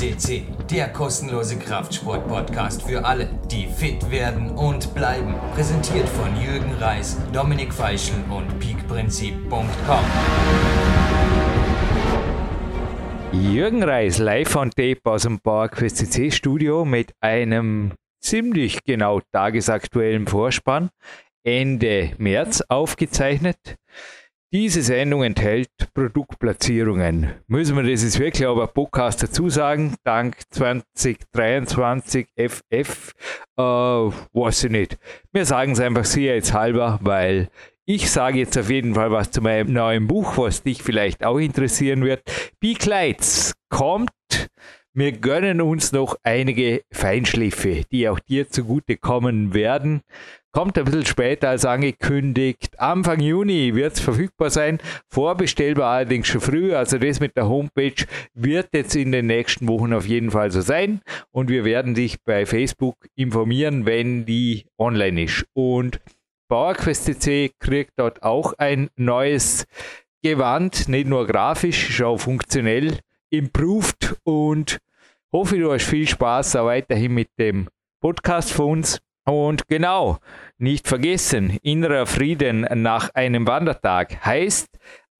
FCC, der kostenlose Kraftsport-Podcast für alle, die fit werden und bleiben. Präsentiert von Jürgen Reis, Dominik Feischl und peakprinzip.com. Jürgen Reis live on tape aus dem PowerQuest CC Studio mit einem ziemlich genau tagesaktuellen Vorspann. Ende März aufgezeichnet. Diese Sendung enthält Produktplatzierungen. Müssen wir das jetzt wirklich aber Podcast dazu sagen? Dank 2023 FF, äh, weiß ich nicht. Wir sagen es einfach sicherheitshalber, weil ich sage jetzt auf jeden Fall was zu meinem neuen Buch, was dich vielleicht auch interessieren wird. Be-Kleids kommt. Wir gönnen uns noch einige Feinschliffe, die auch dir zugute kommen werden. Kommt ein bisschen später als angekündigt. Anfang Juni wird es verfügbar sein. Vorbestellbar allerdings schon früh. Also das mit der Homepage wird jetzt in den nächsten Wochen auf jeden Fall so sein. Und wir werden dich bei Facebook informieren, wenn die online ist. Und PowerQuest CC kriegt dort auch ein neues Gewand, nicht nur grafisch, schon funktionell improved und hoffe, du hast viel Spaß auch weiterhin mit dem Podcast von uns. Und genau, nicht vergessen, innerer Frieden nach einem Wandertag heißt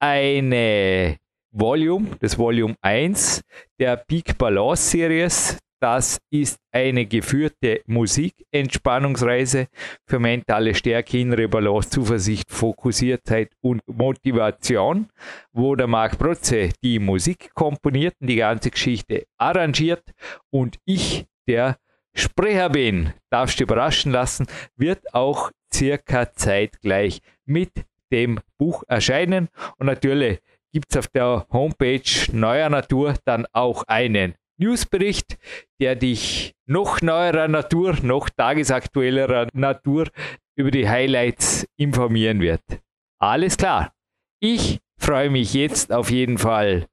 eine Volume, das Volume 1 der Peak Balance Series. Das ist eine geführte Musikentspannungsreise für mentale Stärke, innere Balance, Zuversicht, Fokussiertheit und Motivation, wo der Marc Protze die Musik komponiert und die ganze Geschichte arrangiert und ich, der Sprecher bin, darfst du überraschen lassen, wird auch circa zeitgleich mit dem Buch erscheinen. Und natürlich gibt es auf der Homepage Neuer Natur dann auch einen Newsbericht, der dich noch neuerer Natur, noch tagesaktuellerer Natur über die Highlights informieren wird. Alles klar. Ich freue mich jetzt auf jeden Fall,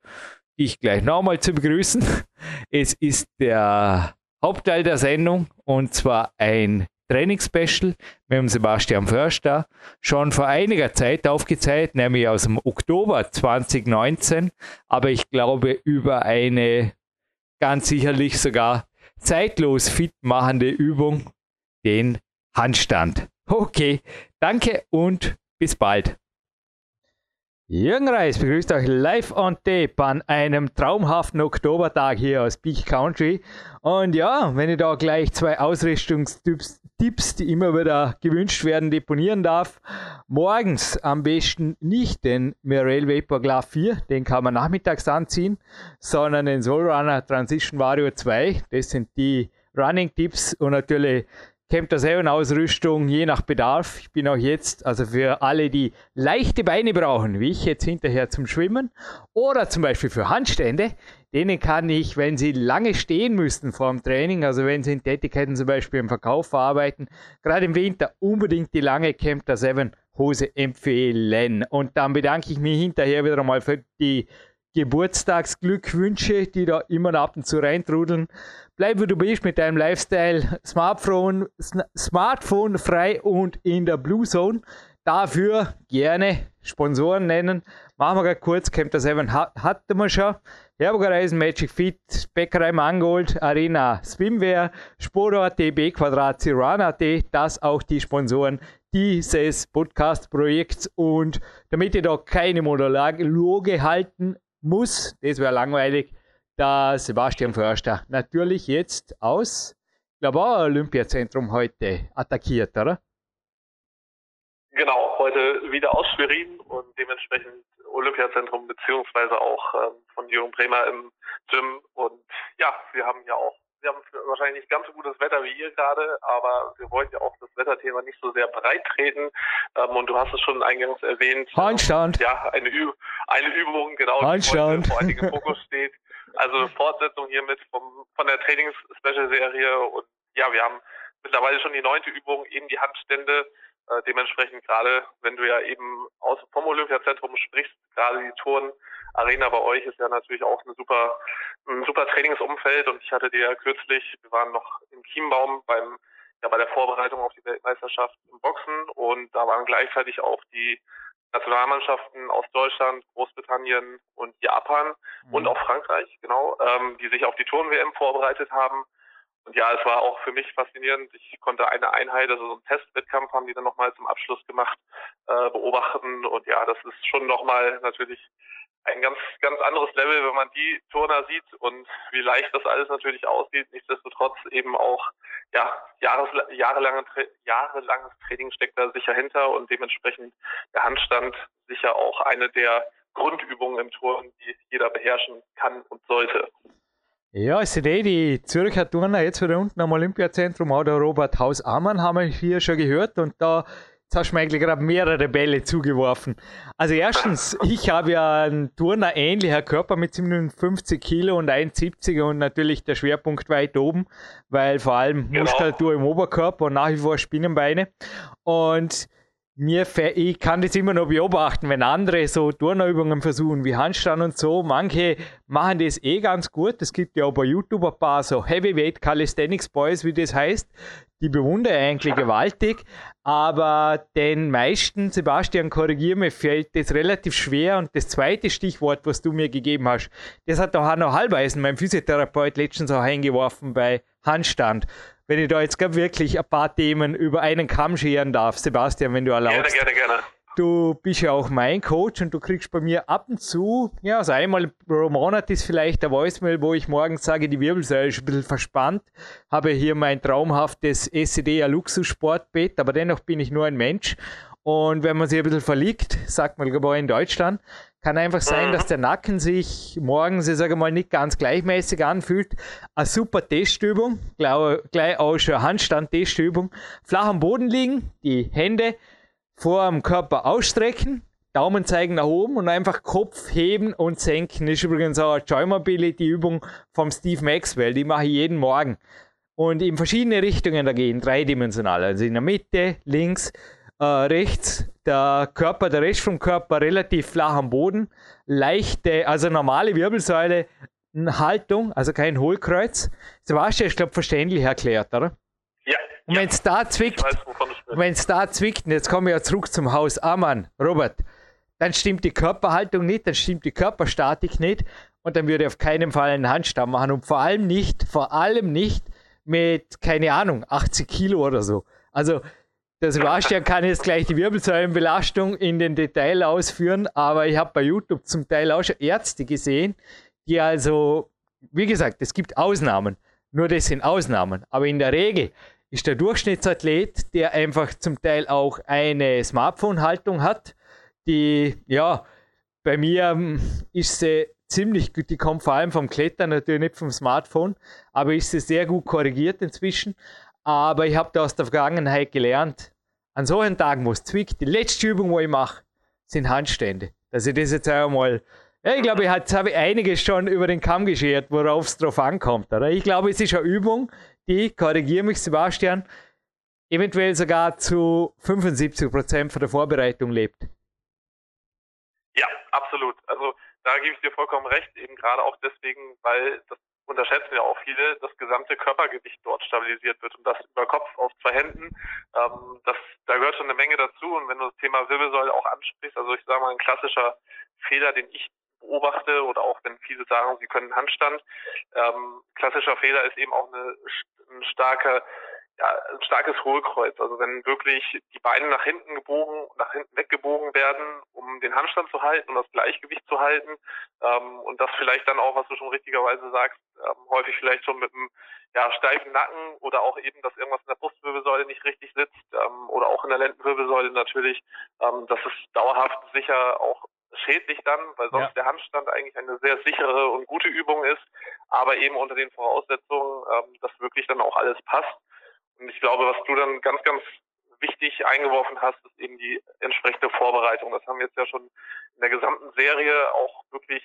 dich gleich nochmal zu begrüßen. Es ist der Hauptteil der Sendung und zwar ein Trainingsspecial mit dem Sebastian Förster schon vor einiger Zeit aufgezeigt, nämlich aus dem Oktober 2019, aber ich glaube über eine ganz sicherlich sogar zeitlos fit machende Übung, den Handstand. Okay, danke und bis bald. Jürgen Reis begrüßt euch live on tape an einem traumhaften Oktobertag hier aus Peak Country. Und ja, wenn ich da gleich zwei Ausrüstungstipps, Tipps, die immer wieder gewünscht werden, deponieren darf. Morgens am besten nicht den Mirel Vapor Glove 4, den kann man nachmittags anziehen, sondern den Soulrunner Transition Vario 2. Das sind die Running Tipps und natürlich Camp der Ausrüstung je nach Bedarf. Ich bin auch jetzt, also für alle, die leichte Beine brauchen, wie ich jetzt hinterher zum Schwimmen oder zum Beispiel für Handstände, denen kann ich, wenn sie lange stehen müssten vor dem Training, also wenn sie in Tätigkeiten zum Beispiel im Verkauf verarbeiten, gerade im Winter unbedingt die lange Camp der Hose empfehlen. Und dann bedanke ich mich hinterher wieder einmal für die Geburtstagsglückwünsche, die da immer ab und zu reintrudeln. Bleib wie du bist mit deinem Lifestyle, Smartphone, Smartphone frei und in der Blue Zone. Dafür gerne Sponsoren nennen. Machen wir gerade kurz, Camp der 7 hatten wir schon. Herburger Reisen, Magic Fit, Bäckerei Mangold, Arena Swimwear, Sporo.at, B Quadrat, Ciran.at, das auch die Sponsoren dieses Podcast-Projekts. Und damit ihr da keine Monologe halten muss, das wäre langweilig, der Sebastian Förster natürlich jetzt aus, glaube auch Olympiazentrum heute attackiert, oder? Genau, heute wieder aus Schwerin und dementsprechend Olympiazentrum beziehungsweise auch ähm, von Jürgen Bremer im Gym und ja, wir haben ja auch wir haben wahrscheinlich nicht ganz so gutes Wetter wie ihr gerade, aber wir wollen ja auch das Wetterthema nicht so sehr breit treten. Ähm, und du hast es schon eingangs erwähnt. Handstand. Ja, eine, Ü eine Übung, genau, Handstand. die vor allen Dingen im Fokus steht. Also Fortsetzung hiermit vom, von der Trainings-Special-Serie und ja, wir haben mittlerweile schon die neunte Übung, eben die Handstände. Äh, dementsprechend gerade, wenn du ja eben aus vom Olympiazentrum sprichst, gerade die Turnarena bei euch ist ja natürlich auch eine super, ein super Trainingsumfeld und ich hatte dir ja kürzlich, wir waren noch im Chiembaum beim ja, bei der Vorbereitung auf die Weltmeisterschaft im Boxen und da waren gleichzeitig auch die Nationalmannschaften aus Deutschland, Großbritannien und Japan mhm. und auch Frankreich, genau, ähm, die sich auf die Turn-WM vorbereitet haben. Und ja, es war auch für mich faszinierend. Ich konnte eine Einheit, also so einen Testwettkampf haben die dann nochmal zum Abschluss gemacht, äh, beobachten. Und ja, das ist schon nochmal natürlich ein ganz, ganz anderes Level, wenn man die Turner sieht und wie leicht das alles natürlich aussieht. Nichtsdestotrotz eben auch, ja, jahres, jahrelange, jahrelanges Training steckt da sicher hinter und dementsprechend der Handstand sicher auch eine der Grundübungen im Turnen, die jeder beherrschen kann und sollte. Ja, sind eh die Zürcher Turner jetzt wieder unten am Olympiazentrum, auch der Robert Haus-Ammann haben wir hier schon gehört und da Jetzt hast du mir eigentlich gerade mehrere Bälle zugeworfen. Also erstens, ich habe ja einen Turner ähnlicher Körper mit 57 Kilo und 1,70 und natürlich der Schwerpunkt weit oben, weil vor allem genau. Muskulatur im Oberkörper und nach wie vor Spinnenbeine. Und mir, ich kann das immer noch beobachten, wenn andere so Turnerübungen versuchen, wie Handstand und so. Manche machen das eh ganz gut. Es gibt ja auch bei YouTube ein paar so Heavyweight Calisthenics Boys, wie das heißt. Die bewundere ich eigentlich gewaltig. Aber den meisten, Sebastian, korrigier mich, fällt das relativ schwer. Und das zweite Stichwort, was du mir gegeben hast, das hat doch Hanno Halbeisen, mein Physiotherapeut, letztens auch eingeworfen bei Handstand wenn ich da jetzt wirklich ein paar Themen über einen Kamm scheren darf, Sebastian, wenn du erlaubst. Gerne, gerne, gerne. Du bist ja auch mein Coach und du kriegst bei mir ab und zu, ja, also einmal pro Monat ist vielleicht der Voicemail, wo ich morgens sage, die Wirbelsäule ist ein bisschen verspannt, habe hier mein traumhaftes SED Luxus-Sportbett, aber dennoch bin ich nur ein Mensch. Und wenn man sich ein bisschen verliegt, sagt man glaube in Deutschland, kann einfach sein, dass der Nacken sich morgens, ich sage mal, nicht ganz gleichmäßig anfühlt. Eine super Testübung, gleich auch schon Handstand-Testübung. Flach am Boden liegen, die Hände vor dem Körper ausstrecken, Daumen zeigen nach oben und einfach Kopf heben und senken. Das ist übrigens auch eine Joy Mobility Übung vom Steve Maxwell, die mache ich jeden Morgen. Und in verschiedene Richtungen da gehen, dreidimensional. Also in der Mitte, links, äh, rechts der Körper, der Rest vom Körper relativ flach am Boden, leichte, also normale Wirbelsäule, Haltung, also kein Hohlkreuz. Sebastian, ich glaube, verständlich erklärt, oder? Ja. Und wenn es da zwickt, wenn es da zwickt, und jetzt kommen wir ja zurück zum Haus Amann, Robert, dann stimmt die Körperhaltung nicht, dann stimmt die Körperstatik nicht und dann würde ich auf keinen Fall einen Handstand machen und vor allem nicht, vor allem nicht mit, keine Ahnung, 80 Kilo oder so. Also der Sebastian kann jetzt gleich die Wirbelsäulenbelastung in den Detail ausführen, aber ich habe bei YouTube zum Teil auch schon Ärzte gesehen, die also, wie gesagt, es gibt Ausnahmen, nur das sind Ausnahmen, aber in der Regel ist der Durchschnittsathlet, der einfach zum Teil auch eine Smartphone-Haltung hat, die, ja, bei mir hm, ist sie ziemlich gut, die kommt vor allem vom Klettern, natürlich nicht vom Smartphone, aber ist sie sehr gut korrigiert inzwischen. Aber ich habe da aus der Vergangenheit gelernt, an solchen Tagen, wo es zwickt, die letzte Übung, wo ich mache, sind Handstände. Dass ich das jetzt einmal, ja, ich glaube, jetzt habe ich einiges schon über den Kamm geschert, worauf es drauf ankommt. Oder? Ich glaube, es ist eine Übung, die, korrigiere mich Sebastian, eventuell sogar zu 75 Prozent von der Vorbereitung lebt. Ja, absolut. Also da gebe ich dir vollkommen recht, eben gerade auch deswegen, weil das unterschätzen ja auch viele, das gesamte Körpergewicht dort stabilisiert wird und das über Kopf auf zwei Händen. Ähm, das, da gehört schon eine Menge dazu und wenn du das Thema Wirbelsäule auch ansprichst, also ich sage mal ein klassischer Fehler, den ich beobachte oder auch wenn viele sagen, sie können Handstand, ähm, klassischer Fehler ist eben auch eine, eine starke ja, ein starkes Hohlkreuz. Also wenn wirklich die Beine nach hinten gebogen, nach hinten weggebogen werden, um den Handstand zu halten, um das Gleichgewicht zu halten, ähm, und das vielleicht dann auch, was du schon richtigerweise sagst, ähm, häufig vielleicht schon mit einem ja, steifen Nacken oder auch eben, dass irgendwas in der Brustwirbelsäule nicht richtig sitzt ähm, oder auch in der Lendenwirbelsäule natürlich, ähm, das ist dauerhaft sicher auch schädlich dann, weil sonst ja. der Handstand eigentlich eine sehr sichere und gute Übung ist, aber eben unter den Voraussetzungen, ähm, dass wirklich dann auch alles passt. Und ich glaube, was du dann ganz, ganz wichtig eingeworfen hast, ist eben die entsprechende Vorbereitung. Das haben wir jetzt ja schon in der gesamten Serie auch wirklich,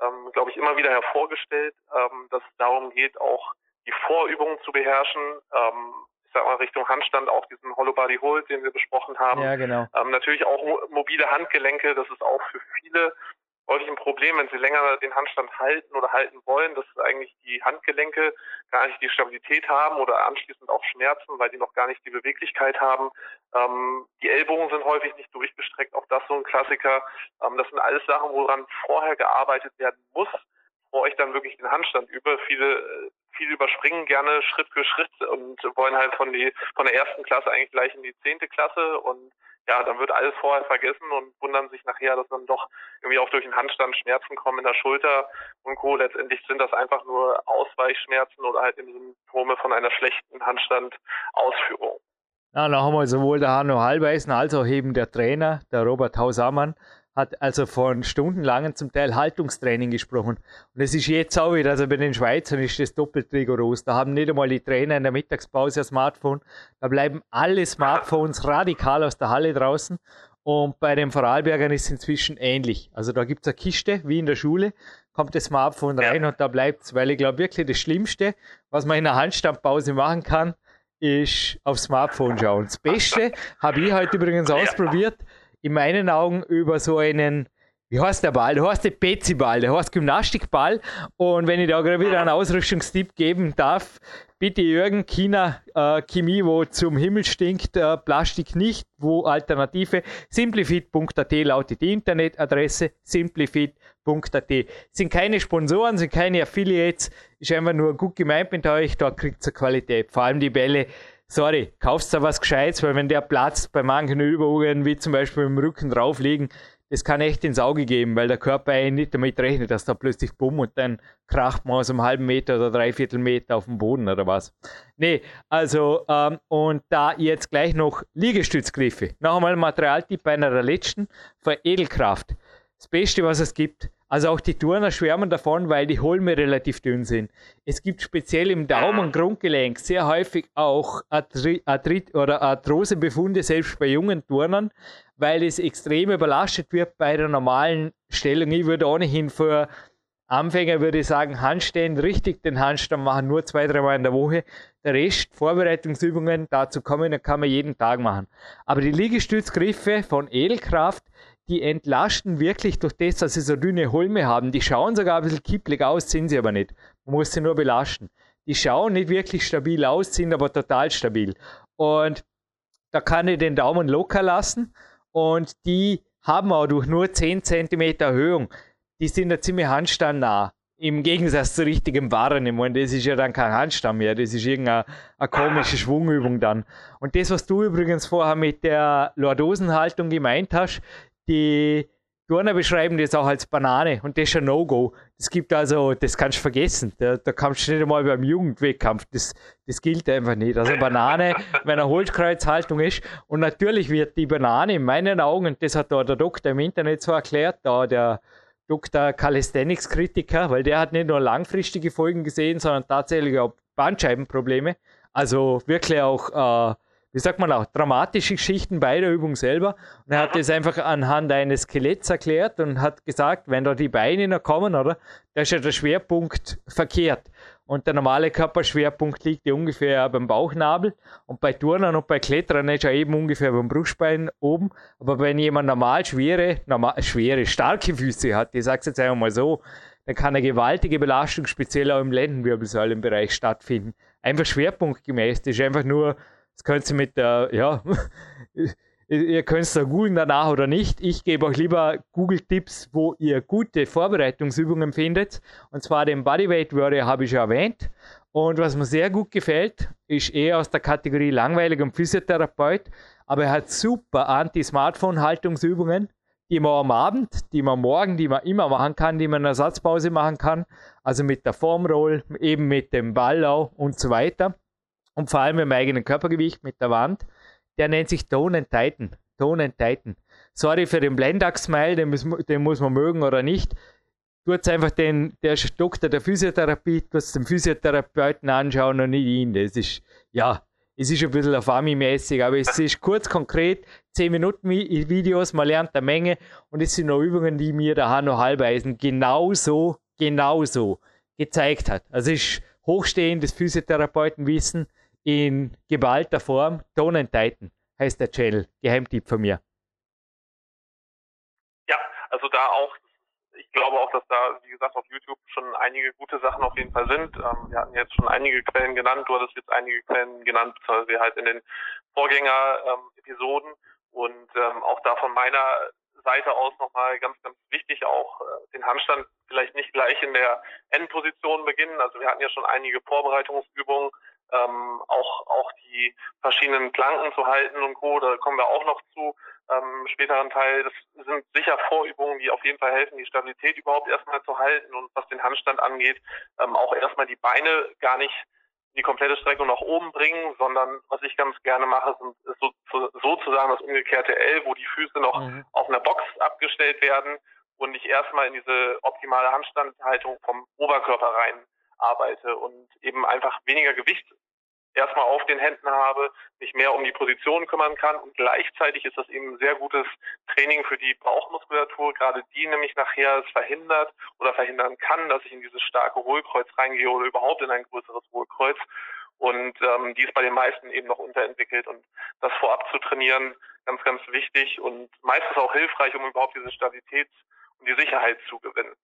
ähm, glaube ich, immer wieder hervorgestellt, ähm, dass es darum geht, auch die Vorübungen zu beherrschen. Ähm, ich sag mal Richtung Handstand auch diesen Hollow Body Hold, den wir besprochen haben. Ja, genau. Ähm, natürlich auch mobile Handgelenke. Das ist auch für viele häufig ein Problem, wenn sie länger den Handstand halten oder halten wollen, dass eigentlich die Handgelenke gar nicht die Stabilität haben oder anschließend auch Schmerzen, weil die noch gar nicht die Beweglichkeit haben. Ähm, die Ellbogen sind häufig nicht durchgestreckt, auch das so ein Klassiker. Ähm, das sind alles Sachen, woran vorher gearbeitet werden muss, bevor ich dann wirklich den Handstand übe. Viele äh, viele überspringen gerne Schritt für Schritt und wollen halt von die von der ersten Klasse eigentlich gleich in die zehnte Klasse und ja, dann wird alles vorher vergessen und wundern sich nachher, dass dann doch irgendwie auch durch den Handstand Schmerzen kommen in der Schulter und Co. Letztendlich sind das einfach nur Ausweichschmerzen oder halt Symptome von einer schlechten Handstandausführung. Ja, da haben wir sowohl der Hanno Halbeisen als auch eben der Trainer, der Robert Hausamann, hat also von stundenlangen zum Teil Haltungstraining gesprochen. Und es ist jetzt auch wieder, also bei den Schweizern ist das doppelt rigoros. Da haben nicht einmal die Trainer in der Mittagspause ein Smartphone. Da bleiben alle Smartphones radikal aus der Halle draußen. Und bei den Vorarlbergern ist es inzwischen ähnlich. Also da gibt es eine Kiste, wie in der Schule, kommt das Smartphone rein ja. und da bleibt es. Weil ich glaube wirklich, das Schlimmste, was man in einer Handstandpause machen kann, ist aufs Smartphone schauen. Das Beste habe ich heute übrigens ausprobiert in meinen Augen über so einen, wie heißt der Ball? Der heißt der Pezi-Ball, der heißt Gymnastikball. Und wenn ich da gerade wieder einen Ausrüstungstipp geben darf, bitte Jürgen, China, äh, Chemie, wo zum Himmel stinkt, äh, Plastik nicht, wo Alternative, simplifit.at lautet die Internetadresse, simplifit.at. Sind keine Sponsoren, sind keine Affiliates, ist einfach nur gut gemeint mit euch, da kriegt ihr Qualität. Vor allem die Bälle sorry, kaufst du was Gescheites, weil wenn der platzt bei manchen Übungen, wie zum Beispiel im Rücken drauflegen, das kann echt ins Auge geben, weil der Körper eigentlich nicht damit rechnet, dass da plötzlich bumm und dann kracht man aus einem halben Meter oder dreiviertel Meter auf dem Boden oder was. Nee, also, ähm, und da jetzt gleich noch Liegestützgriffe. Noch einmal ein Materialtipp bei einer der letzten, für Edelkraft. Das Beste, was es gibt. Also auch die Turner schwärmen davon, weil die Holme relativ dünn sind. Es gibt speziell im Daumen- und Grundgelenk sehr häufig auch Arthrit oder Arthrosebefunde, selbst bei jungen Turnern, weil es extrem überlastet wird bei der normalen Stellung. Ich würde ohnehin für Anfänger würde ich sagen, Handstände, richtig den Handstand machen, nur zwei, dreimal in der Woche. Der Rest, Vorbereitungsübungen, dazu kommen, kann man jeden Tag machen. Aber die Liegestützgriffe von Edelkraft, die entlasten wirklich durch das, dass sie so dünne Holme haben. Die schauen sogar ein bisschen kipplig aus, sind sie aber nicht. Man muss sie nur belasten. Die schauen nicht wirklich stabil aus, sind aber total stabil. Und da kann ich den Daumen locker lassen und die haben auch durch nur 10 cm Erhöhung, die sind da ziemlich handstandnah. Im Gegensatz zu richtigem Waren. Ich meine, das ist ja dann kein Handstand mehr, das ist irgendeine eine komische Schwungübung dann. Und das, was du übrigens vorher mit der Lordosenhaltung gemeint hast, die Turner beschreiben das auch als Banane und das ist ein No-Go. Das gibt also, das kannst du vergessen. Da, da kannst du nicht einmal beim Jugendwettkampf. Das, das gilt einfach nicht. Also Banane, wenn eine Holzkreuzhaltung ist. Und natürlich wird die Banane in meinen Augen, das hat da der Doktor im Internet so erklärt, da der Dr. Calisthenics-Kritiker, weil der hat nicht nur langfristige Folgen gesehen, sondern tatsächlich auch Bandscheibenprobleme. Also wirklich auch äh, wie sagt man auch, dramatische Geschichten bei der Übung selber. Und er hat das einfach anhand eines Skeletts erklärt und hat gesagt, wenn da die Beine noch kommen, oder, da ist ja der Schwerpunkt verkehrt. Und der normale Körperschwerpunkt liegt ja ungefähr beim Bauchnabel. Und bei Turnern und bei Klettern ist er eben ungefähr beim Brustbein oben. Aber wenn jemand normal schwere, normal, schwere, starke Füße hat, ich sage es jetzt einfach mal so, dann kann eine gewaltige Belastung speziell auch im Lendenwirbelsäulenbereich stattfinden. Einfach schwerpunktgemäß. Das ist einfach nur das könnt ihr mit der, ja, ihr könnt es da googeln danach oder nicht. Ich gebe euch lieber Google-Tipps, wo ihr gute Vorbereitungsübungen findet. Und zwar den Bodyweight Warrior habe ich ja erwähnt. Und was mir sehr gut gefällt, ist eher aus der Kategorie langweiligem Physiotherapeut, aber er hat super Anti-Smartphone-Haltungsübungen, die man am Abend, die man morgen, die man immer machen kann, die man in Ersatzpause machen kann. Also mit der Formroll, eben mit dem Ballau und so weiter und vor allem im eigenen Körpergewicht mit der Wand. Der nennt sich Tone and Titan. Tone and Titan. Sorry für den Blendax-Smile, den, den, muss man mögen oder nicht. Tut einfach den, der Doktor der Physiotherapie, tut den Physiotherapeuten anschauen und nicht ihn. Das ist, ja, es ist ein bisschen auf mäßig aber es ist kurz, konkret, 10 Minuten Videos, man lernt eine Menge und es sind noch Übungen, die mir der Hanno Halbeisen genauso, genauso gezeigt hat. Also es ist hochstehendes Physiotherapeutenwissen, in geballter Form. Tone Titan heißt der Channel. Geheimtipp von mir. Ja, also da auch, glaube auch, dass da, wie gesagt, auf YouTube schon einige gute Sachen auf jeden Fall sind. Ähm, wir hatten jetzt schon einige Quellen genannt, du hattest jetzt einige Quellen genannt, beziehungsweise halt in den Vorgänger-Episoden. Ähm, und ähm, auch da von meiner Seite aus nochmal ganz, ganz wichtig, auch äh, den Handstand vielleicht nicht gleich in der Endposition beginnen. Also wir hatten ja schon einige Vorbereitungsübungen, ähm, auch, auch die verschiedenen Planken zu halten und Co. Da kommen wir auch noch zu ähm, späteren Teil. Das sind sicher Vorübungen, die auf jeden Fall helfen, die Stabilität überhaupt erstmal zu halten und was den Handstand angeht, ähm, auch erstmal die Beine gar nicht die komplette Streckung nach oben bringen, sondern was ich ganz gerne mache, sind, ist so, sozusagen das umgekehrte L, wo die Füße noch mhm. auf einer Box abgestellt werden und ich erstmal in diese optimale Handstandhaltung vom Oberkörper rein arbeite und eben einfach weniger Gewicht erstmal auf den Händen habe, mich mehr um die Position kümmern kann und gleichzeitig ist das eben ein sehr gutes Training für die Bauchmuskulatur, gerade die nämlich nachher es verhindert oder verhindern kann, dass ich in dieses starke Hohlkreuz reingehe oder überhaupt in ein größeres Hohlkreuz. Und ähm, die ist bei den meisten eben noch unterentwickelt und das vorab zu trainieren, ganz, ganz wichtig und meistens auch hilfreich, um überhaupt diese Stabilität und die Sicherheit zu gewinnen.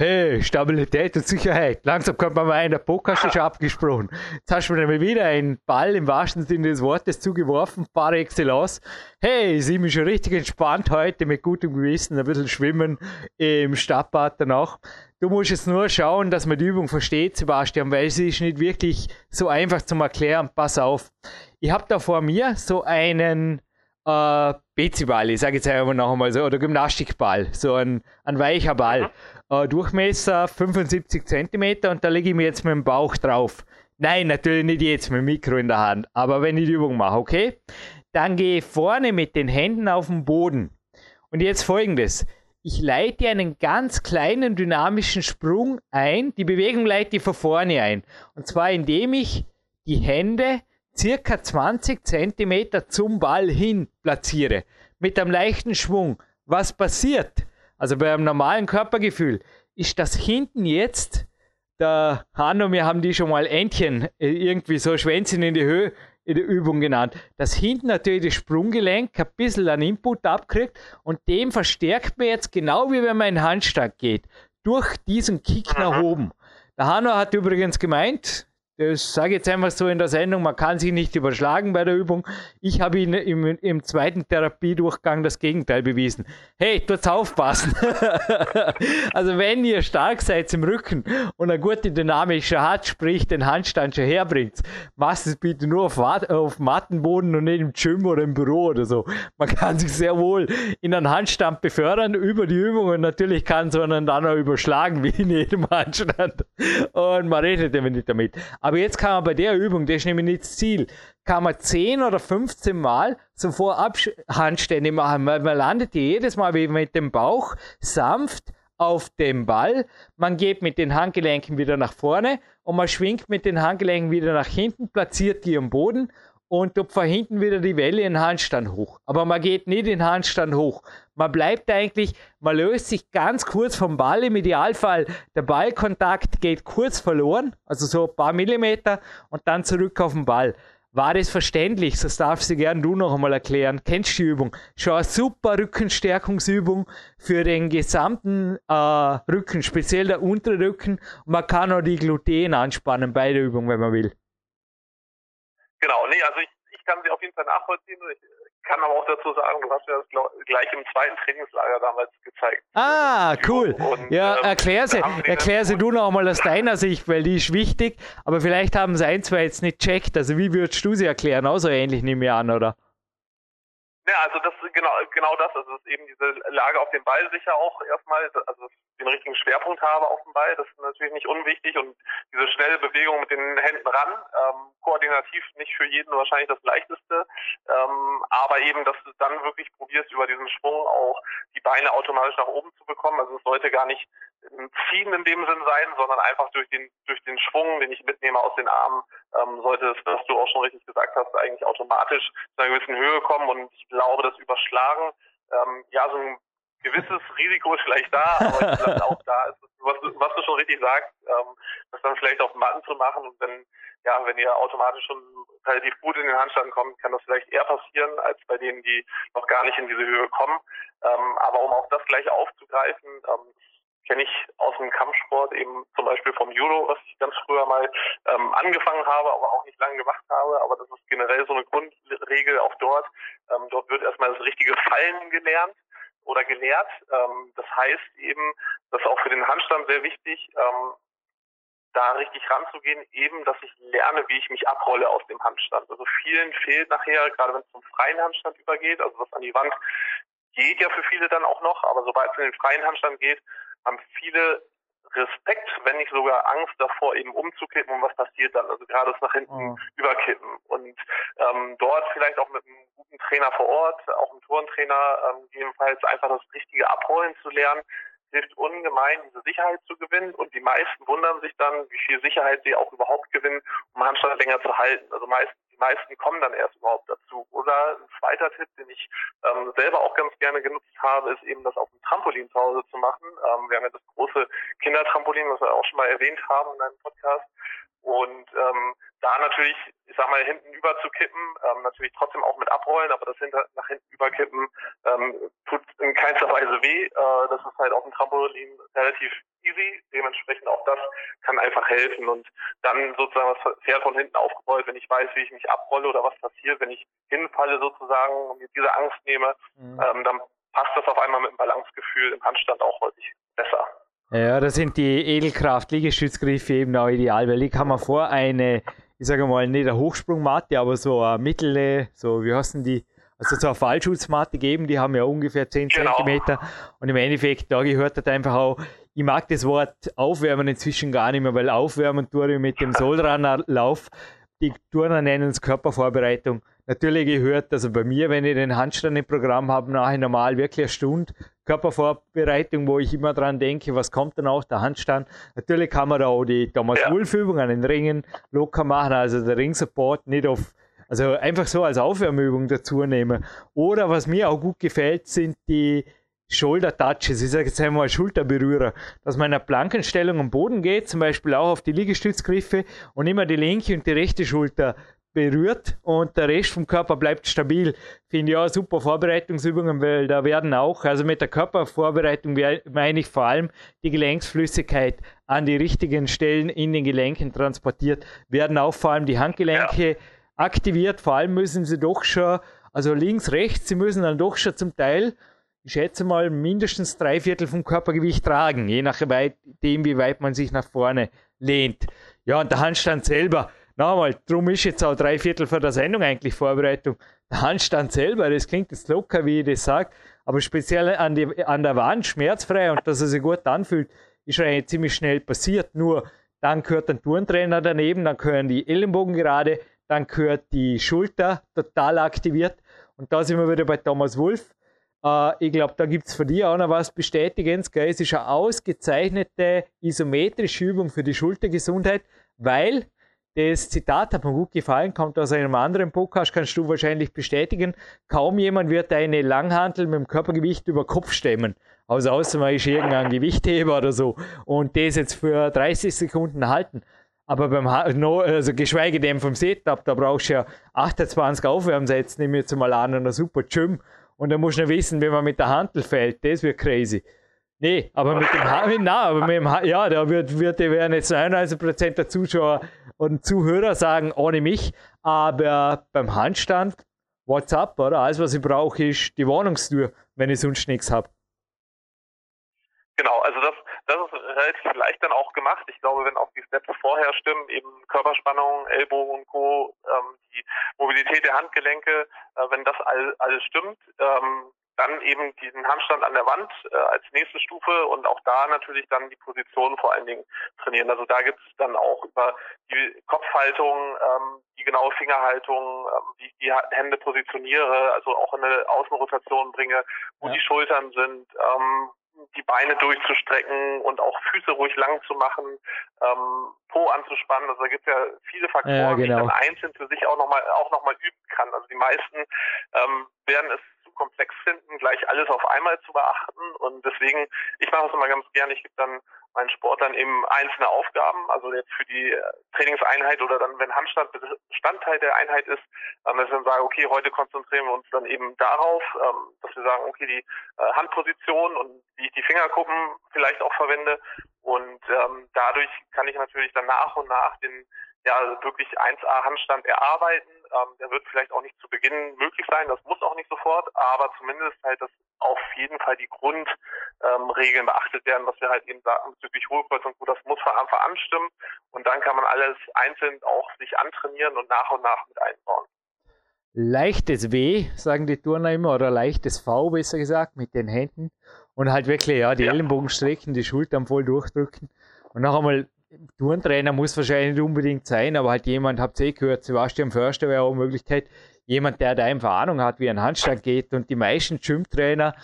Hey, Stabilität und Sicherheit. Langsam kommt man mal in der Podcast schon abgesprochen. Jetzt hast du mir wieder einen Ball im wahrsten Sinne des Wortes zugeworfen, par excellence. Hey, ich mich schon richtig entspannt heute mit gutem Gewissen, ein bisschen schwimmen im Stadtbad danach. Du musst jetzt nur schauen, dass man die Übung versteht, Sebastian, weil sie ist nicht wirklich so einfach zum Erklären. Pass auf. Ich habe da vor mir so einen äh, Beziball, ich sage jetzt einfach noch einmal so, oder Gymnastikball, so ein, ein weicher Ball. Äh, Durchmesser 75 cm und da lege ich mir jetzt mit dem Bauch drauf. Nein, natürlich nicht jetzt mit dem Mikro in der Hand, aber wenn ich die Übung mache, okay? Dann gehe ich vorne mit den Händen auf den Boden. Und jetzt folgendes. Ich leite einen ganz kleinen dynamischen Sprung ein. Die Bewegung leite ich von vorne ein. Und zwar indem ich die Hände circa 20 cm zum Ball hin platziere. Mit einem leichten Schwung. Was passiert? Also bei einem normalen Körpergefühl ist das hinten jetzt, der Hanno, wir haben die schon mal Entchen, äh, irgendwie so Schwänzchen in die Höhe in der Übung genannt, dass hinten natürlich das Sprunggelenk ein bisschen an Input abkriegt und dem verstärkt man jetzt genau wie wenn man in Handstand geht, durch diesen Kick nach oben. Der Hanno hat übrigens gemeint, das sage jetzt einfach so in der Sendung, man kann sich nicht überschlagen bei der Übung. Ich habe Ihnen im, im zweiten Therapiedurchgang das Gegenteil bewiesen. Hey, tut's aufpassen. also wenn ihr stark seid im Rücken und eine gute dynamische hat, sprich den Handstand schon herbringt, macht es bitte nur auf, auf Mattenboden und nicht im Gym oder im Büro oder so. Man kann sich sehr wohl in einen Handstand befördern über die Übung und natürlich kann so einen dann auch überschlagen wie in jedem Handstand. Und man redet immer nicht damit. Aber jetzt kann man bei der Übung, das ist nämlich nicht das Ziel, kann man 10 oder 15 Mal so Vorab-Handstände machen, weil man landet jedes Mal mit dem Bauch sanft auf dem Ball. Man geht mit den Handgelenken wieder nach vorne und man schwingt mit den Handgelenken wieder nach hinten, platziert die am Boden und tut von hinten wieder die Welle in Handstand hoch. Aber man geht nicht in Handstand hoch. Man bleibt eigentlich, man löst sich ganz kurz vom Ball. Im Idealfall der Ballkontakt geht kurz verloren, also so ein paar Millimeter und dann zurück auf den Ball. War das verständlich? Das darfst du gern du noch einmal erklären. Kennst du die Übung? Schon eine super Rückenstärkungsübung für den gesamten äh, Rücken, speziell der untere Rücken. man kann auch die Gluten anspannen bei der Übung, wenn man will. Genau, nee, also ich, ich kann sie auf jeden Fall nachvollziehen. Ich kann aber auch dazu sagen, du hast mir das gleich im zweiten Trainingslager damals gezeigt. Ah, cool. Und, ja, ähm, erklär sie, erklär sie du noch mal aus deiner Sicht, weil die ist wichtig. Aber vielleicht haben sie ein, zwei jetzt nicht checkt. Also wie würdest du sie erklären? Auch so ähnlich nehme ich an, oder? Ja, also das genau genau das. Also es ist eben diese Lage auf dem Ball sicher auch erstmal, also den richtigen Schwerpunkt habe auf dem Ball, das ist natürlich nicht unwichtig und diese schnelle Bewegung mit den Händen ran, ähm, koordinativ nicht für jeden wahrscheinlich das leichteste, ähm, aber eben, dass du dann wirklich probierst, über diesen Schwung auch die Beine automatisch nach oben zu bekommen. Also es sollte gar nicht Ziehen in dem Sinn sein, sondern einfach durch den durch den Schwung, den ich mitnehme aus den Armen, ähm, sollte es, was du auch schon richtig gesagt hast, eigentlich automatisch zu einer gewissen Höhe kommen und ich glaube, das Überschlagen, ähm, ja, so ein gewisses Risiko ist vielleicht da, aber ich glaube auch da ist es, was, was du schon richtig sagst, ähm, das dann vielleicht auf Matten zu machen und wenn, ja, wenn ihr automatisch schon relativ gut in den Handstand kommt, kann das vielleicht eher passieren, als bei denen, die noch gar nicht in diese Höhe kommen. Ähm, aber um auch das gleich aufzugreifen, ähm, kenne ich aus dem Kampfsport eben zum Beispiel vom Judo, was ich ganz früher mal ähm, angefangen habe, aber auch nicht lange gemacht habe. Aber das ist generell so eine Grundregel auch dort. Ähm, dort wird erstmal das richtige Fallen gelernt oder gelehrt. Ähm, das heißt eben, das ist auch für den Handstand sehr wichtig, ähm, da richtig ranzugehen, eben, dass ich lerne, wie ich mich abrolle aus dem Handstand. Also vielen fehlt nachher, gerade wenn es zum freien Handstand übergeht, also was an die Wand geht ja für viele dann auch noch, aber sobald es in den freien Handstand geht, haben viele Respekt, wenn nicht sogar Angst davor, eben umzukippen und was passiert dann. Also gerade das nach hinten oh. überkippen. Und ähm, dort vielleicht auch mit einem guten Trainer vor Ort, auch einem Turntrainer, ähm, jedenfalls einfach das richtige Abrollen zu lernen, hilft ungemein, diese Sicherheit zu gewinnen. Und die meisten wundern sich dann, wie viel Sicherheit sie auch überhaupt gewinnen, um Handstand länger zu halten. Also meist, die meisten kommen dann erst überhaupt dazu. Oder ein zweiter Tipp, den ich ähm, selber auch ganz gerne genutzt habe, ist eben das auf dem Trampolin zu Hause zu machen. Ähm, wir haben ja das große Kindertrampolin, was wir auch schon mal erwähnt haben in einem Podcast. Und ähm, da natürlich, ich sag mal, hinten über zu kippen, ähm, natürlich trotzdem auch mit abrollen, aber das hinter, nach hinten überkippen ähm, tut in keinster Weise weh. Äh, das ist halt auf dem Trampolin relativ easy. Dementsprechend auch das kann einfach helfen. Und dann sozusagen das Pferd von hinten aufgerollt, wenn ich weiß, wie ich mich abrolle oder was passiert, wenn ich hinfalle sozusagen und mir diese Angst nehme, mhm. ähm, dann passt das auf einmal mit dem Balancegefühl im Handstand auch häufig besser. Ja, da sind die Edelkraft-Liegestützgriffe eben auch ideal, weil ich kann mir vor eine, ich sage mal, nicht eine Hochsprungmatte, aber so eine mittlere, so, wie heißen die, also so eine Fallschutzmatte geben, die haben ja ungefähr 10 genau. Zentimeter. Und im Endeffekt, da gehört das einfach auch, ich mag das Wort Aufwärmen inzwischen gar nicht mehr, weil Aufwärmen tue ich mit dem Solrunnerlauf. Die Turner nennen es Körpervorbereitung. Natürlich gehört, also bei mir, wenn ich den Handstand im Programm habe, nachher normal wirklich eine Stunde Körpervorbereitung, wo ich immer dran denke, was kommt dann auch, der Handstand. Natürlich kann man da auch die Thomas ja. Wolf-Übung an den Ringen locker machen, also der Ring-Support nicht auf, also einfach so als Aufwärmübung dazu nehmen. Oder was mir auch gut gefällt, sind die Shoulder Touches, ich sage jetzt einmal Schulterberührer, dass man in einer Plankenstellung am Boden geht, zum Beispiel auch auf die Liegestützgriffe und immer die linke und die rechte Schulter berührt und der Rest vom Körper bleibt stabil. Finde ich auch super Vorbereitungsübungen, weil da werden auch, also mit der Körpervorbereitung meine ich vor allem die Gelenksflüssigkeit an die richtigen Stellen in den Gelenken transportiert, werden auch vor allem die Handgelenke ja. aktiviert, vor allem müssen sie doch schon, also links, rechts, sie müssen dann doch schon zum Teil, ich schätze mal, mindestens drei Viertel vom Körpergewicht tragen, je nachdem, wie weit man sich nach vorne lehnt. Ja, und der Handstand selber, Nochmal, darum ist jetzt auch drei Viertel für der Sendung eigentlich Vorbereitung. Der Handstand selber, das klingt jetzt locker, wie ich das sage, aber speziell an, die, an der Wand schmerzfrei und dass er sich gut anfühlt, ist eigentlich ziemlich schnell passiert. Nur dann gehört ein Turntrainer daneben, dann gehören die Ellenbogen gerade, dann gehört die Schulter total aktiviert. Und da sind wir wieder bei Thomas Wolf. Uh, ich glaube, da gibt es für dich auch noch was Bestätigendes. Es ist eine ausgezeichnete isometrische Übung für die Schultergesundheit, weil das Zitat hat mir gut gefallen, kommt aus einem anderen Podcast, kannst du wahrscheinlich bestätigen. Kaum jemand wird eine Langhantel mit dem Körpergewicht über Kopf stemmen. Also außer man ist irgendein Gewichtheber oder so. Und das jetzt für 30 Sekunden halten. Aber beim also geschweige denn vom Setup, da brauchst du ja 28 Aufwärmsätze, nehme ich jetzt mal an, einer super Gym. Und da musst du wissen, wenn man mit der Hantel fällt, das wird crazy. Nee, aber mit dem Haar, na, aber mit dem Haar, ja, da wird, wird, werden jetzt 99% der Zuschauer und Zuhörer sagen, ohne mich, aber beim Handstand, WhatsApp, oder? Alles, was ich brauche, ist die Wohnungstür, wenn ich sonst nichts habe. Genau, also das, das ist relativ leicht dann auch gemacht. Ich glaube, wenn auch die Steps vorher stimmen, eben Körperspannung, Ellbogen und Co., ähm, die Mobilität der Handgelenke, äh, wenn das all, alles stimmt, ähm, dann eben diesen Handstand an der Wand äh, als nächste Stufe und auch da natürlich dann die Position vor allen Dingen trainieren. Also da gibt es dann auch über die Kopfhaltung, ähm, die genaue Fingerhaltung, ähm, wie ich die Hände positioniere, also auch in eine Außenrotation bringe, wo ja. die Schultern sind, ähm, die Beine durchzustrecken und auch Füße ruhig lang zu machen, ähm, Po anzuspannen. Also da gibt es ja viele Faktoren, ja, genau. die man einzeln für sich auch nochmal auch noch mal üben kann. Also die meisten ähm, werden es komplex finden, gleich alles auf einmal zu beachten. Und deswegen, ich mache es immer ganz gerne, ich gebe dann meinen Sportlern eben einzelne Aufgaben, also jetzt für die äh, Trainingseinheit oder dann, wenn Handstand Bestandteil der Einheit ist, ähm, dass wir dann sagen, okay, heute konzentrieren wir uns dann eben darauf, ähm, dass wir sagen, okay, die äh, Handposition und wie ich die Fingerkuppen vielleicht auch verwende und ähm, dadurch kann ich natürlich dann nach und nach den ja wirklich 1A Handstand erarbeiten. Ähm, der wird vielleicht auch nicht zu Beginn möglich sein, das muss auch nicht sofort, aber zumindest halt, dass auf jeden Fall die Grundregeln ähm, beachtet werden, was wir halt eben sagen bezüglich Hohlkreuz und so, das muss vor Anfang an stimmen und dann kann man alles einzeln auch sich antrainieren und nach und nach mit einbauen. Leichtes W, sagen die Turner immer, oder leichtes V, besser gesagt, mit den Händen und halt wirklich, ja, die ja. Ellenbogen strecken, die Schultern voll durchdrücken und noch einmal Turntrainer muss wahrscheinlich nicht unbedingt sein, aber halt jemand, habt ihr eh gehört, Sebastian Förster wäre auch eine Möglichkeit, jemand, der da einfach Ahnung hat, wie ein Handstand geht. Und die meisten Gym-Trainer,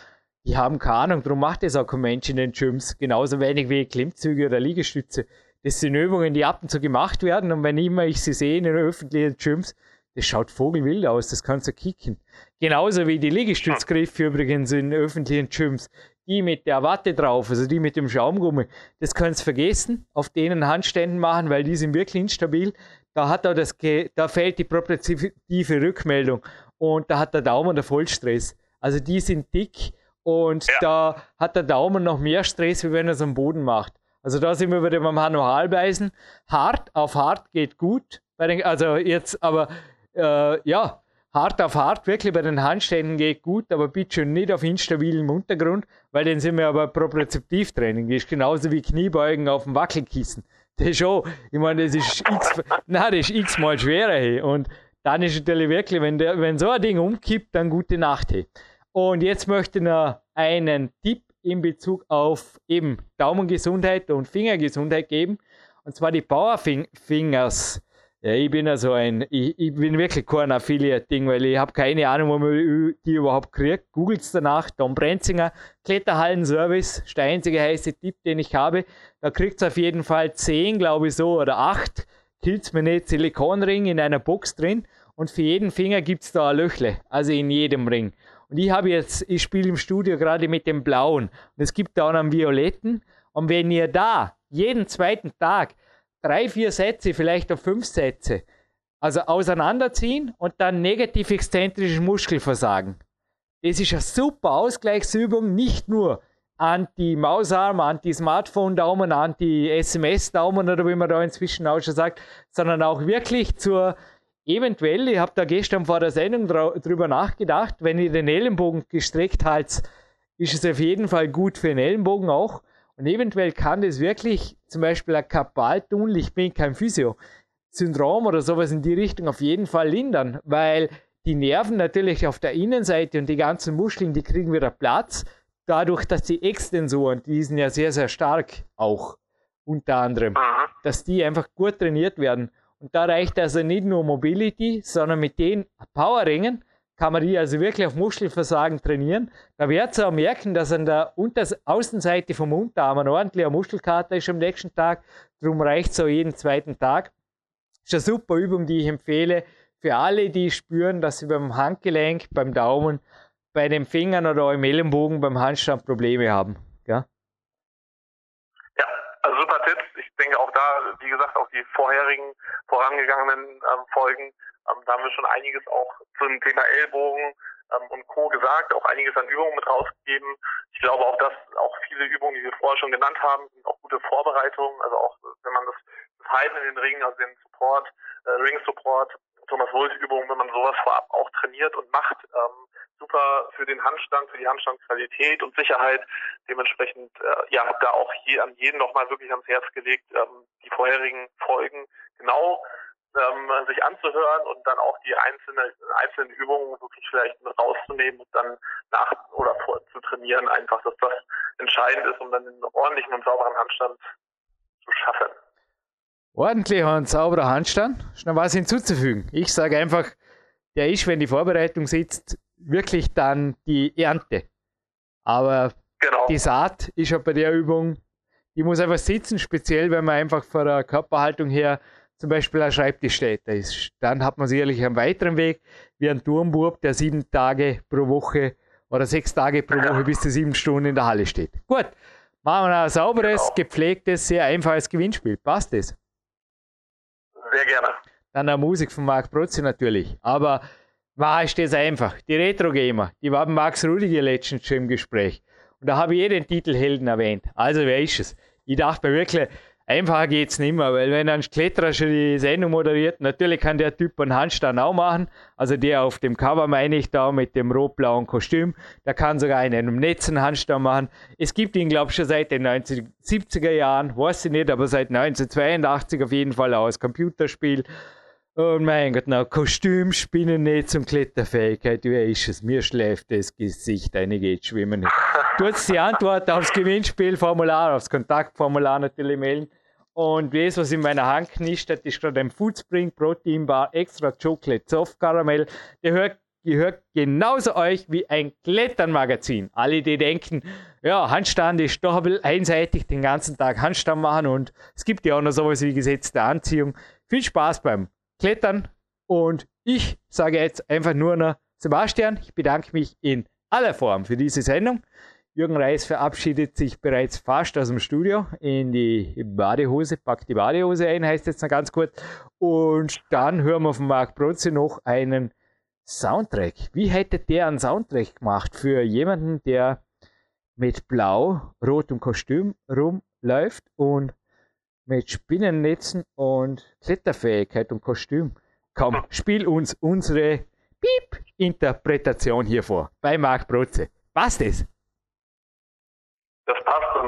die haben keine Ahnung, darum macht es auch kein Mensch in den Gyms. Genauso wenig wie Klimmzüge oder Liegestütze. Das sind Übungen, die ab und zu gemacht werden. Und wenn immer ich sie sehe in den öffentlichen Gyms, das schaut vogelwild aus, das kannst du kicken. Genauso wie die Liegestützgriffe übrigens in öffentlichen Gyms die mit der Watte drauf, also die mit dem Schaumgummi, das kannst vergessen, auf denen Handständen machen, weil die sind wirklich instabil. Da hat er das, da fehlt die propriozeptive Rückmeldung und da hat der Daumen der Vollstress. Also die sind dick und ja. da hat der Daumen noch mehr Stress, wie wenn er es am Boden macht. Also da sind wir wieder beim Manualbeisen. Hart auf hart geht gut. also jetzt, aber äh, ja, hart auf hart, wirklich bei den Handständen geht gut, aber bitte schon nicht auf instabilem Untergrund, weil dann sind wir aber Propriozeptivtraining. Das ist genauso wie Kniebeugen auf dem Wackelkissen. Das ist schon, ich meine, das ist x, nein, das ist x-mal schwerer. Hey. Und dann ist natürlich wirklich, wenn, der, wenn so ein Ding umkippt, dann gute Nacht. Hey. Und jetzt möchte ich noch einen Tipp in Bezug auf eben Daumengesundheit und Fingergesundheit geben. Und zwar die Powerfingers. Ja, ich bin also ein, ich, ich bin wirklich kein Affiliate-Ding, weil ich habe keine Ahnung, wo man die überhaupt kriegt. Googelt es danach, Tom Brenzinger, Kletterhallen-Service, ist der einzige heiße Tipp, den ich habe. Da kriegt es auf jeden Fall 10, glaube ich so, oder 8, killt mir nicht, Silikonring in einer Box drin und für jeden Finger gibt es da ein Löchle, also in jedem Ring. Und ich habe jetzt, ich spiele im Studio gerade mit dem blauen und es gibt da auch einen violetten und wenn ihr da jeden zweiten Tag drei, vier Sätze, vielleicht auch fünf Sätze. Also auseinanderziehen und dann negativ exzentrisches Muskelversagen. Das ist eine super Ausgleichsübung, nicht nur Anti-Mausarm, Anti-Smartphone-Daumen, Anti-SMS-Daumen oder wie man da inzwischen auch schon sagt, sondern auch wirklich zur eventuell, ich habe da gestern vor der Sendung drüber nachgedacht, wenn ihr den Ellenbogen gestreckt haltet, ist es auf jeden Fall gut für den Ellenbogen auch. Und eventuell kann das wirklich zum Beispiel ein Kapaltunnel, ich bin kein Physio, Syndrom oder sowas in die Richtung auf jeden Fall lindern, weil die Nerven natürlich auf der Innenseite und die ganzen Muskeln, die kriegen wieder Platz, dadurch, dass die Extensoren, die sind ja sehr, sehr stark auch unter anderem, dass die einfach gut trainiert werden. Und da reicht also nicht nur Mobility, sondern mit den Powerringen kann man die also wirklich auf Muskelversagen trainieren. Da werdet ihr auch merken, dass an der Unter Außenseite vom Unterarm ein ordentlicher Muskelkater ist am nächsten Tag. Darum reicht es auch jeden zweiten Tag. Ist eine super Übung, die ich empfehle für alle, die spüren, dass sie beim Handgelenk, beim Daumen, bei den Fingern oder im Ellenbogen beim Handstand Probleme haben. Ja, ja also super Tipps. Ich denke auch da, wie gesagt, auch die vorherigen, vorangegangenen ähm, Folgen ähm, da haben wir schon einiges auch zum Thema Ellbogen ähm, und Co. gesagt, auch einiges an Übungen mit rausgegeben. Ich glaube auch, dass auch viele Übungen, die wir vorher schon genannt haben, sind auch gute Vorbereitungen. Also auch, wenn man das, das Halten in den Ringen, also den Support, äh, Ring Support, Thomas Wolf Übungen, wenn man sowas vorab auch trainiert und macht, ähm, super für den Handstand, für die Handstandsqualität und Sicherheit. Dementsprechend, äh, ja, habe da auch je, an jeden nochmal wirklich ans Herz gelegt, ähm, die vorherigen Folgen genau ähm, sich anzuhören und dann auch die einzelne, einzelnen Übungen wirklich vielleicht mit rauszunehmen und dann nach oder vor, zu trainieren, einfach, dass das entscheidend ist, um dann einen ordentlichen und sauberen Handstand zu schaffen. Ordentlicher und sauberer Handstand, ist noch was hinzuzufügen. Ich sage einfach, der ist, wenn die Vorbereitung sitzt, wirklich dann die Ernte. Aber genau. die Saat ist ja bei der Übung, die muss einfach sitzen, speziell wenn man einfach von der Körperhaltung her zum Beispiel ein Schreibtischstäter ist. Dann hat man sicherlich einen weiteren Weg, wie ein Turmbub, der sieben Tage pro Woche oder sechs Tage pro Woche bis zu sieben Stunden in der Halle steht. Gut, machen wir ein sauberes, genau. gepflegtes, sehr einfaches Gewinnspiel. Passt das? Sehr gerne. Dann eine Musik von Marc Protzi natürlich. Aber war ist das einfach. Die Retro-Gamer, die waren Max Rudiger letztens schon im Gespräch. Und da habe ich jeden Titelhelden erwähnt. Also wer ist es? Ich dachte mir wirklich, Einfacher geht es nicht mehr, weil wenn ein Kletterer schon die Sendung moderiert, natürlich kann der Typ einen Handstand auch machen. Also der auf dem Cover meine ich da mit dem rot-blauen Kostüm. Der kann sogar einen Handstand machen. Es gibt ihn, glaube ich, schon seit den 1970er Jahren, weiß ich nicht, aber seit 1982 auf jeden Fall als Computerspiel. Und mein Gott, na, Kostüm spinnen nicht zum Kletterfähigkeit. Wer ist es? Mir schläft das Gesicht, eine geht schwimmen hast die Antwort aufs Gewinnspielformular, aufs Kontaktformular natürlich melden. Und das, was in meiner Hand knistert, ist gerade ein Foodspring Protein Bar Extra Chocolate Soft Caramel. Der hört, gehört genauso euch wie ein Kletternmagazin. Alle, die denken, ja, Handstand ist doch einseitig, den ganzen Tag Handstand machen und es gibt ja auch noch sowas wie gesetzte Anziehung. Viel Spaß beim Klettern und ich sage jetzt einfach nur noch Sebastian, ich bedanke mich in aller Form für diese Sendung. Jürgen Reis verabschiedet sich bereits fast aus dem Studio in die Badehose, packt die Badehose ein, heißt jetzt noch ganz kurz. Und dann hören wir von Marc Brotze noch einen Soundtrack. Wie hätte der einen Soundtrack gemacht für jemanden, der mit blau, rotem Kostüm rumläuft und mit Spinnennetzen und Kletterfähigkeit und Kostüm? Komm, spiel uns unsere Piep-Interpretation hier vor bei Marc Brotze. Passt es?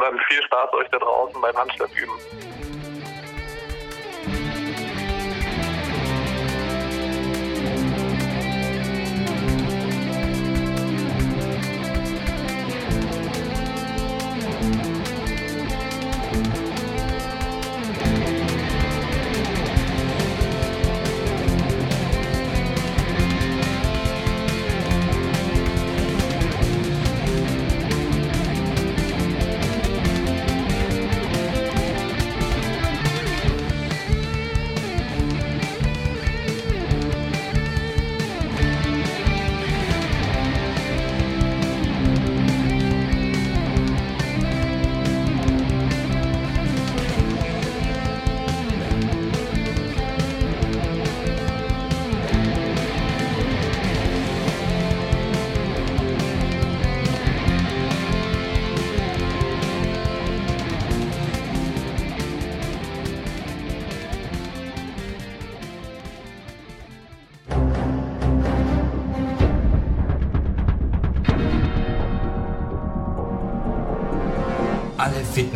Dann viel Spaß euch da draußen beim Handstand üben.